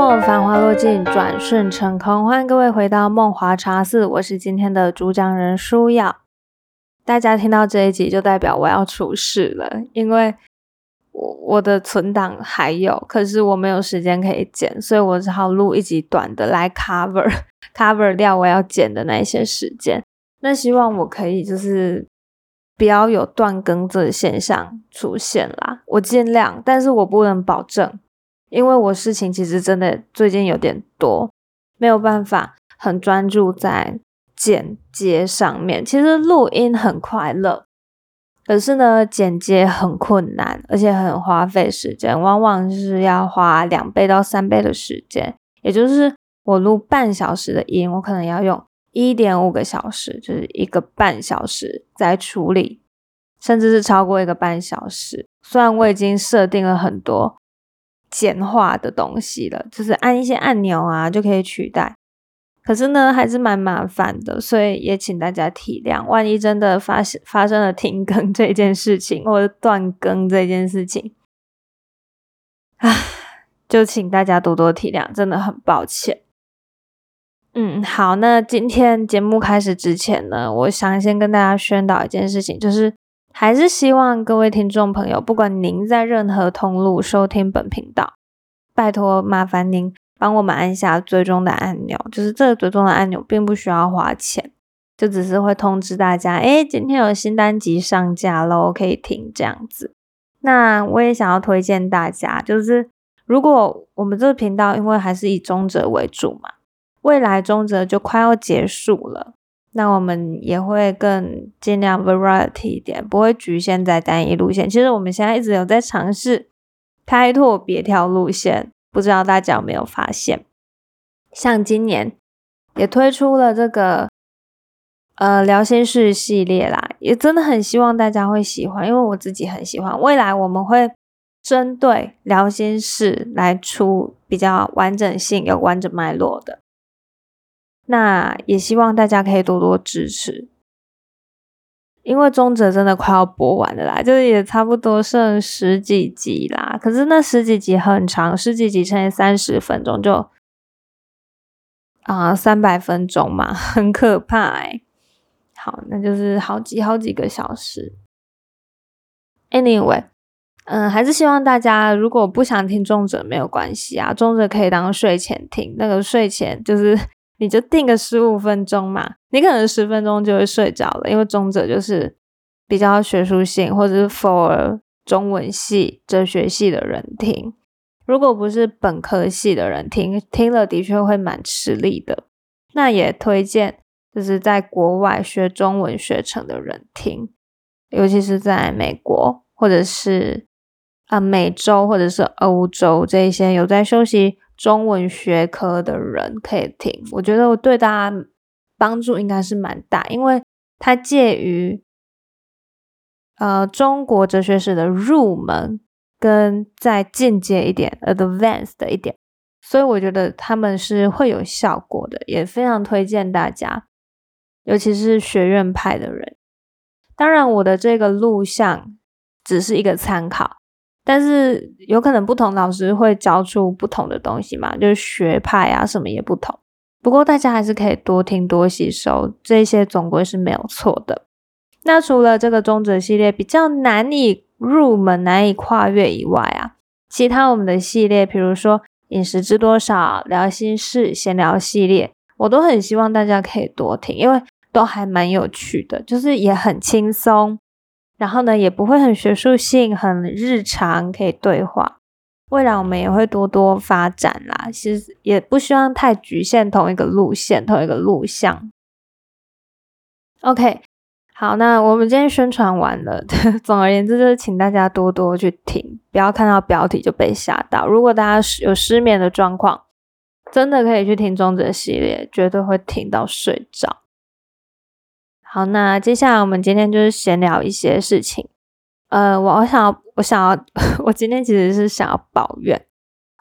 梦繁华落尽，转瞬成空。欢迎各位回到梦华茶室，我是今天的主讲人舒耀。大家听到这一集，就代表我要出事了，因为我我的存档还有，可是我没有时间可以剪，所以我只好录一集短的来 cover cover 掉我要剪的那一些时间。那希望我可以就是不要有断更这现象出现啦，我尽量，但是我不能保证。因为我事情其实真的最近有点多，没有办法很专注在剪接上面。其实录音很快乐，可是呢，剪接很困难，而且很花费时间，往往是要花两倍到三倍的时间。也就是我录半小时的音，我可能要用一点五个小时，就是一个半小时在处理，甚至是超过一个半小时。虽然我已经设定了很多。简化的东西了，就是按一些按钮啊就可以取代。可是呢，还是蛮麻烦的，所以也请大家体谅。万一真的发生发生了停更这件事情，或者断更这件事情，唉，就请大家多多体谅，真的很抱歉。嗯，好，那今天节目开始之前呢，我想先跟大家宣导一件事情，就是。还是希望各位听众朋友，不管您在任何通路收听本频道，拜托麻烦您帮我们按下追踪的按钮。就是这个追踪的按钮并不需要花钱，就只是会通知大家，哎，今天有新单集上架喽，可以听这样子。那我也想要推荐大家，就是如果我们这个频道因为还是以中者为主嘛，未来中者就快要结束了。那我们也会更尽量 variety 一点，不会局限在单一路线。其实我们现在一直有在尝试开拓别条路线，不知道大家有没有发现？像今年也推出了这个呃聊心事系列啦，也真的很希望大家会喜欢，因为我自己很喜欢。未来我们会针对聊心事来出比较完整性、有完整脉络的。那也希望大家可以多多支持，因为中者真的快要播完了啦，就是也差不多剩十几集啦。可是那十几集很长，十几集乘以三十分钟就啊三百分钟嘛，很可怕哎。好，那就是好几好几个小时。Anyway，嗯，还是希望大家如果不想听中者没有关系啊，中者可以当睡前听，那个睡前就是。你就定个十五分钟嘛，你可能十分钟就会睡着了，因为中者就是比较学术性或者是 for 中文系、哲学系的人听。如果不是本科系的人听，听了的确会蛮吃力的。那也推荐就是在国外学中文学成的人听，尤其是在美国或者是啊美洲或者是欧洲这一些有在休息。中文学科的人可以听，我觉得我对大家帮助应该是蛮大，因为它介于呃中国哲学史的入门跟再进阶一点 （advanced） 的一点，所以我觉得他们是会有效果的，也非常推荐大家，尤其是学院派的人。当然，我的这个录像只是一个参考。但是有可能不同老师会教出不同的东西嘛，就是学派啊什么也不同。不过大家还是可以多听多吸收，这些总归是没有错的。那除了这个中哲系列比较难以入门、难以跨越以外啊，其他我们的系列，比如说饮食知多少、聊心事、闲聊系列，我都很希望大家可以多听，因为都还蛮有趣的，就是也很轻松。然后呢，也不会很学术性，很日常，可以对话。未来我们也会多多发展啦，其实也不希望太局限同一个路线、同一个录像。OK，好，那我们今天宣传完了。总而言之，就是请大家多多去听，不要看到标题就被吓到。如果大家有失眠的状况，真的可以去听中者系列，绝对会听到睡着。好，那接下来我们今天就是闲聊一些事情。呃，我我想要，我想要，我今天其实是想要抱怨，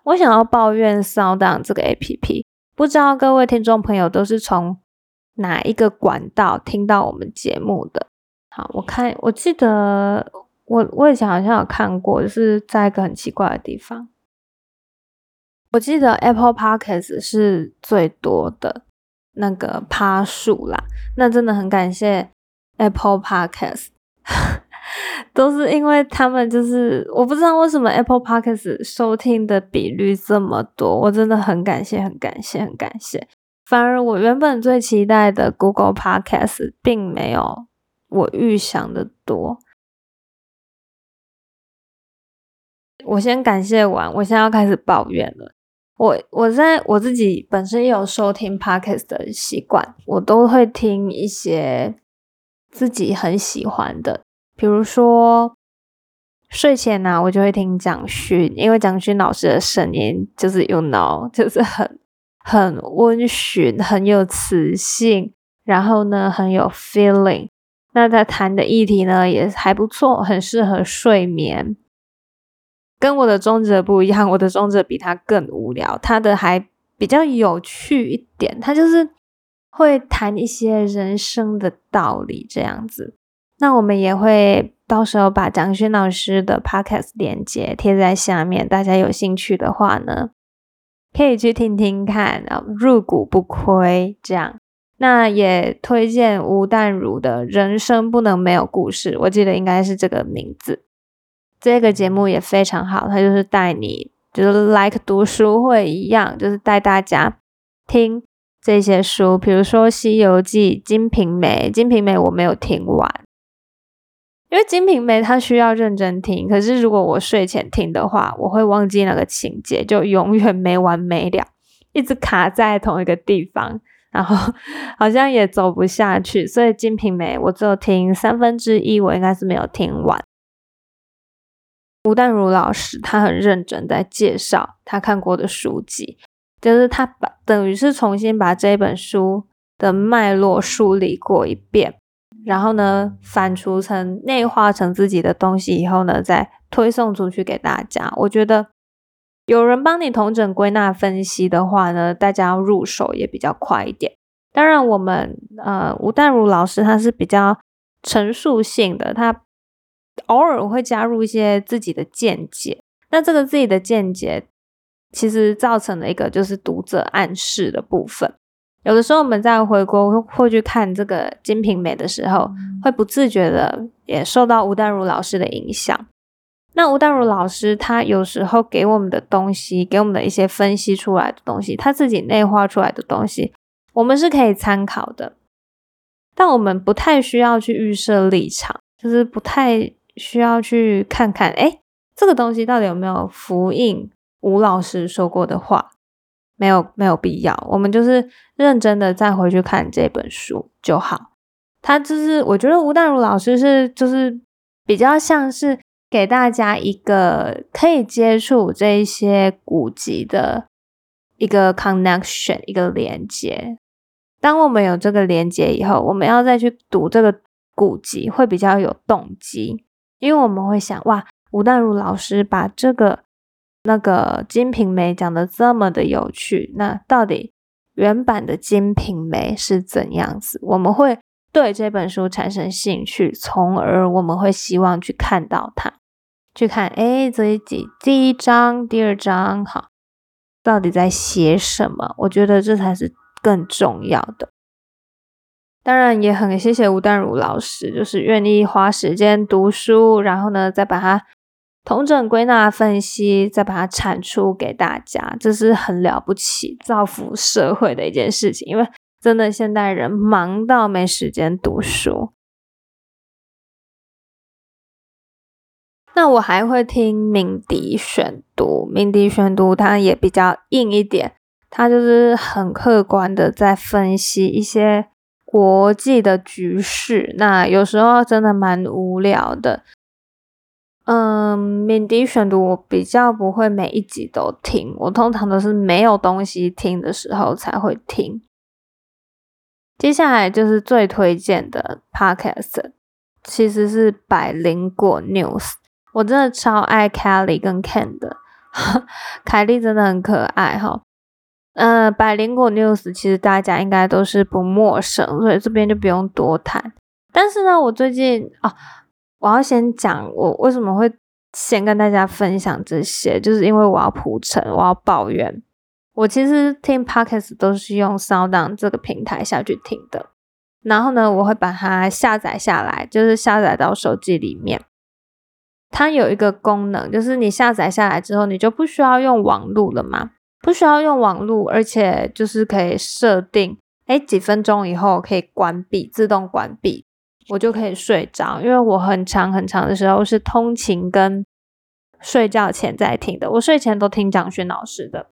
我想要抱怨 Sound 这个 A P P。不知道各位听众朋友都是从哪一个管道听到我们节目的？好，我看，我记得我我以前好像有看过，就是在一个很奇怪的地方。我记得 Apple Podcast 是最多的那个趴数啦，那真的很感谢 Apple Podcast，都是因为他们就是我不知道为什么 Apple Podcast 收听的比率这么多，我真的很感谢，很感谢，很感谢。反而我原本最期待的 Google Podcast 并没有我预想的多。我先感谢完，我现在要开始抱怨了。我我在我自己本身也有收听 podcast 的习惯，我都会听一些自己很喜欢的，比如说睡前呢，我就会听蒋勋，因为蒋勋老师的声音就是 you know，就是很很温驯，很有磁性，然后呢很有 feeling。那他谈的议题呢也还不错，很适合睡眠。跟我的宗旨不一样，我的宗旨比他更无聊，他的还比较有趣一点，他就是会谈一些人生的道理这样子。那我们也会到时候把蒋勋老师的 podcast 链接贴在下面，大家有兴趣的话呢，可以去听听看啊，入股不亏这样。那也推荐吴淡如的人生不能没有故事，我记得应该是这个名字。这个节目也非常好，它就是带你，就是 like 读书会一样，就是带大家听这些书，比如说《西游记》《金瓶梅》，《金瓶梅》我没有听完，因为《金瓶梅》它需要认真听，可是如果我睡前听的话，我会忘记那个情节，就永远没完没了，一直卡在同一个地方，然后好像也走不下去，所以《金瓶梅》我只有听三分之一，我应该是没有听完。吴淡如老师，他很认真在介绍他看过的书籍，就是他把等于是重新把这本书的脉络梳理过一遍，然后呢，反刍成内化成自己的东西以后呢，再推送出去给大家。我觉得有人帮你同整归纳分析的话呢，大家要入手也比较快一点。当然，我们呃吴淡如老师他是比较陈述性的，他。偶尔我会加入一些自己的见解，那这个自己的见解其实造成了一个就是读者暗示的部分。有的时候我们在回国会去看这个《金瓶梅》的时候，会不自觉的也受到吴淡如老师的影响。那吴淡如老师他有时候给我们的东西，给我们的一些分析出来的东西，他自己内化出来的东西，我们是可以参考的，但我们不太需要去预设立场，就是不太。需要去看看，哎，这个东西到底有没有符应吴老师说过的话？没有，没有必要。我们就是认真的再回去看这本书就好。他就是，我觉得吴淡如老师是，就是比较像是给大家一个可以接触这一些古籍的一个 connection，一个连接。当我们有这个连接以后，我们要再去读这个古籍，会比较有动机。因为我们会想，哇，吴淡如老师把这个那个《金瓶梅》讲的这么的有趣，那到底原版的《金瓶梅》是怎样子？我们会对这本书产生兴趣，从而我们会希望去看到它，去看，哎，这一集第一章、第二章，好，到底在写什么？我觉得这才是更重要的。当然也很谢谢吴淡如老师，就是愿意花时间读书，然后呢再把它同整归纳分析，再把它产出给大家，这是很了不起、造福社会的一件事情。因为真的现代人忙到没时间读书。那我还会听敏迪选读，敏迪选读它也比较硬一点，它就是很客观的在分析一些。国际的局势，那有时候真的蛮无聊的。嗯，敏迪选读我比较不会每一集都听，我通常都是没有东西听的时候才会听。接下来就是最推荐的 podcast，其实是百灵果 news，我真的超爱 Kelly 跟 Ken 的，凯莉真的很可爱哈。呃，百灵果 news 其实大家应该都是不陌生，所以这边就不用多谈。但是呢，我最近啊，我要先讲我为什么会先跟大家分享这些，就是因为我要铺陈，我要抱怨。我其实听 podcast 都是用 Sound 这个平台下去听的，然后呢，我会把它下载下来，就是下载到手机里面。它有一个功能，就是你下载下来之后，你就不需要用网络了嘛，不需要用网络，而且就是可以设定，哎，几分钟以后可以关闭，自动关闭，我就可以睡着。因为我很长很长的时候是通勤跟睡觉前在听的，我睡前都听蒋勋老师的，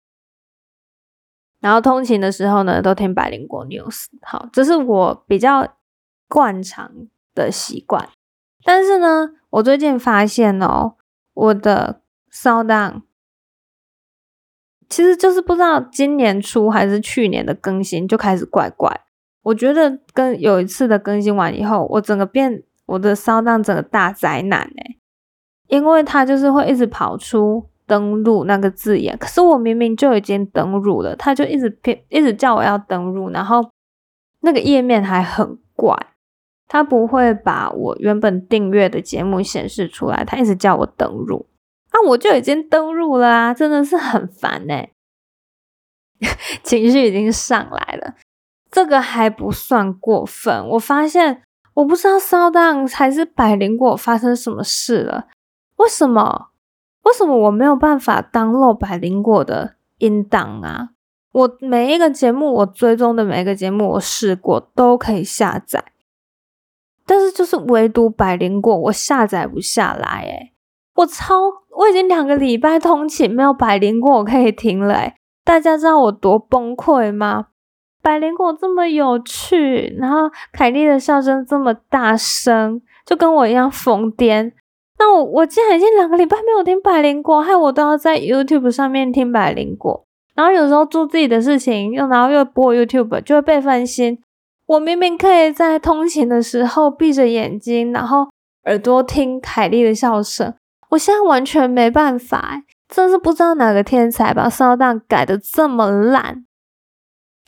然后通勤的时候呢，都听百灵果 news。好，这是我比较惯常的习惯，但是呢。我最近发现哦，我的 Sound 其实就是不知道今年初还是去年的更新就开始怪怪。我觉得跟有一次的更新完以后，我整个变我的 Sound 整个大灾难哎，因为它就是会一直跑出登录那个字眼，可是我明明就已经登录了，它就一直偏一直叫我要登录，然后那个页面还很怪。他不会把我原本订阅的节目显示出来，他一直叫我登录，那我就已经登录了啊，真的是很烦哎，情绪已经上来了。这个还不算过分，我发现我不知道骚荡还是百灵果发生什么事了，为什么？为什么我没有办法当漏百灵果的音档啊？我每一个节目，我追踪的每一个节目，我试过都可以下载。但是就是唯独百灵果，我下载不下来诶我超我已经两个礼拜通勤没有百灵果我可以听了诶大家知道我多崩溃吗？百灵果这么有趣，然后凯莉的笑声这么大声，就跟我一样疯癫。那我我竟然已经两个礼拜没有听百灵果，害我都要在 YouTube 上面听百灵果。然后有时候做自己的事情，又然后又播 YouTube，就会被分心。我明明可以在通勤的时候闭着眼睛，然后耳朵听凯莉的笑声，我现在完全没办法，真是不知道哪个天才把骚荡改的这么烂，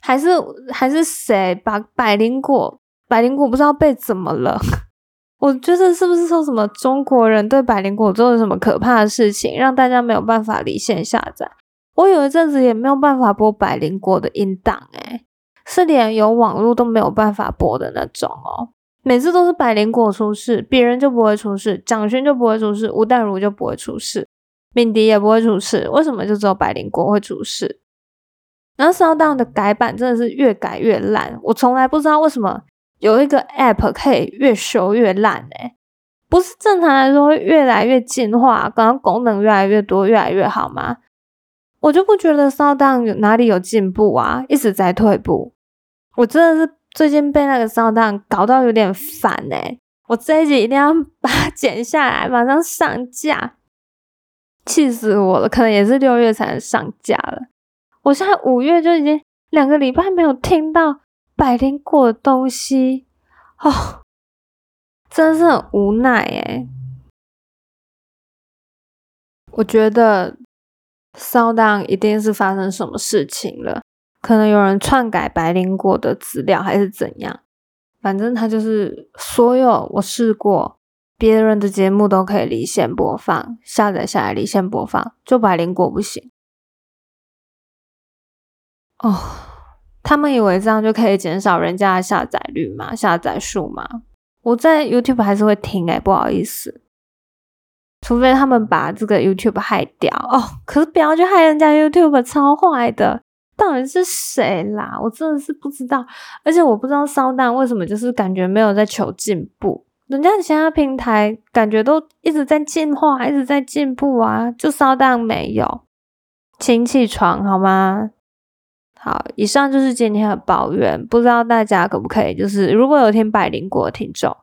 还是还是谁把百灵果百灵果不知道被怎么了？我觉得是不是说什么中国人对百灵果做了什么可怕的事情，让大家没有办法离线下载？我有一阵子也没有办法播百灵果的音档，诶是连有网络都没有办法播的那种哦，每次都是百灵果出事，别人就不会出事，蒋勋就不会出事，吴淡如就不会出事，敏迪也不会出事，为什么就只有百灵果会出事？然后烧蛋的改版真的是越改越烂，我从来不知道为什么有一个 App 可以越修越烂诶不是正常来说会越来越进化，刚刚功能越来越多，越来越好吗？我就不觉得烧蛋有哪里有进步啊，一直在退步。我真的是最近被那个骚荡搞到有点烦哎！我这一集一定要把它剪下来，马上上架，气死我了！可能也是六月才能上架了。我现在五月就已经两个礼拜没有听到百灵果的东西哦，真的是很无奈哎！我觉得骚荡一定是发生什么事情了。可能有人篡改白灵果的资料，还是怎样？反正他就是所有我试过别人的节目都可以离线播放，下载下来离线播放，就白灵果不行。哦，他们以为这样就可以减少人家的下载率吗？下载数吗？我在 YouTube 还是会听哎，不好意思，除非他们把这个 YouTube 害掉哦。可是不要去害人家 YouTube，超坏的。到底是谁啦？我真的是不知道，而且我不知道骚蛋为什么就是感觉没有在求进步，人家其他平台感觉都一直在进化，一直在进步啊，就骚蛋没有。请起床好吗？好，以上就是今天的抱怨，不知道大家可不可以，就是如果有听百灵果的听众，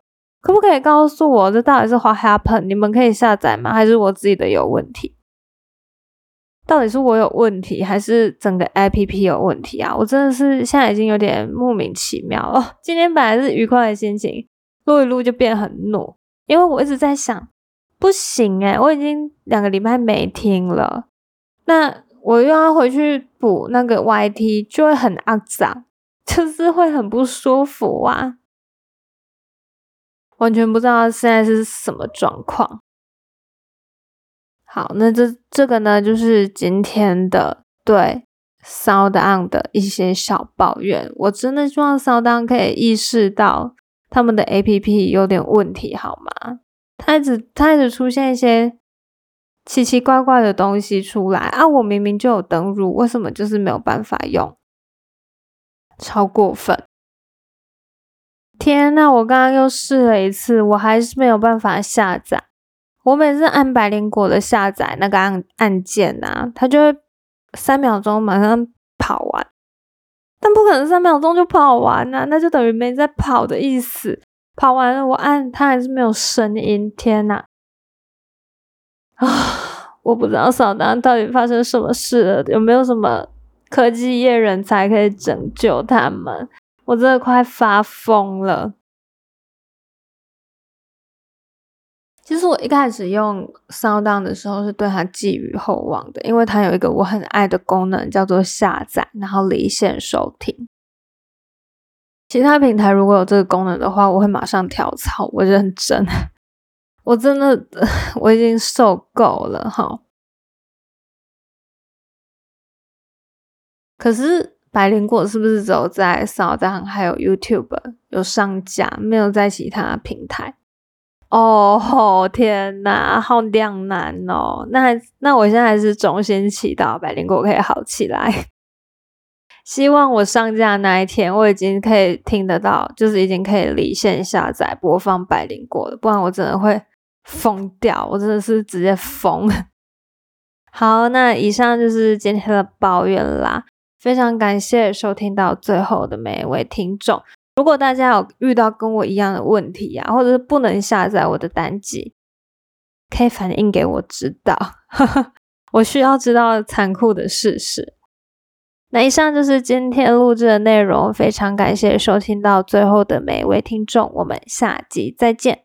可不可以告诉我这到底是 What happened？你们可以下载吗？还是我自己的有问题？到底是我有问题，还是整个 A P P 有问题啊？我真的是现在已经有点莫名其妙哦。今天本来是愉快的心情，录一录就变很怒，因为我一直在想，不行诶我已经两个礼拜没听了，那我又要回去补那个 Y T，就会很肮脏，就是会很不舒服啊，完全不知道现在是什么状况。好，那这这个呢，就是今天的对 Sound On 的一些小抱怨。我真的希望 Sound On 可以意识到他们的 APP 有点问题，好吗？它一直它一直出现一些奇奇怪怪的东西出来啊！我明明就有登录，为什么就是没有办法用？超过分！天呐，我刚刚又试了一次，我还是没有办法下载。我每次按百灵果的下载那个按按键啊，它就会三秒钟马上跑完，但不可能三秒钟就跑完啊，那就等于没在跑的意思。跑完了，我按它还是没有声音。天呐！啊，我不知道扫荡到底发生什么事了，有没有什么科技业人才可以拯救他们？我真的快发疯了。其实我一开始用 SoundOn 的时候是对它寄予厚望的，因为它有一个我很爱的功能，叫做下载，然后离线收听。其他平台如果有这个功能的话，我会马上跳槽。我认真，我真的 我已经受够了哈。可是百灵果是不是只有在 SoundOn 还有 YouTube 有上架，没有在其他平台？哦吼天哪，好两难哦！那那我现在还是衷心祈祷百灵果可以好起来。希望我上架那一天，我已经可以听得到，就是已经可以离线下载播放百灵果了，不然我真的会疯掉，我真的是直接疯。好，那以上就是今天的抱怨啦，非常感谢收听到最后的每一位听众。如果大家有遇到跟我一样的问题啊，或者是不能下载我的单集，可以反映给我知道，我需要知道残酷的事实。那以上就是今天录制的内容，非常感谢收听到最后的每一位听众，我们下集再见。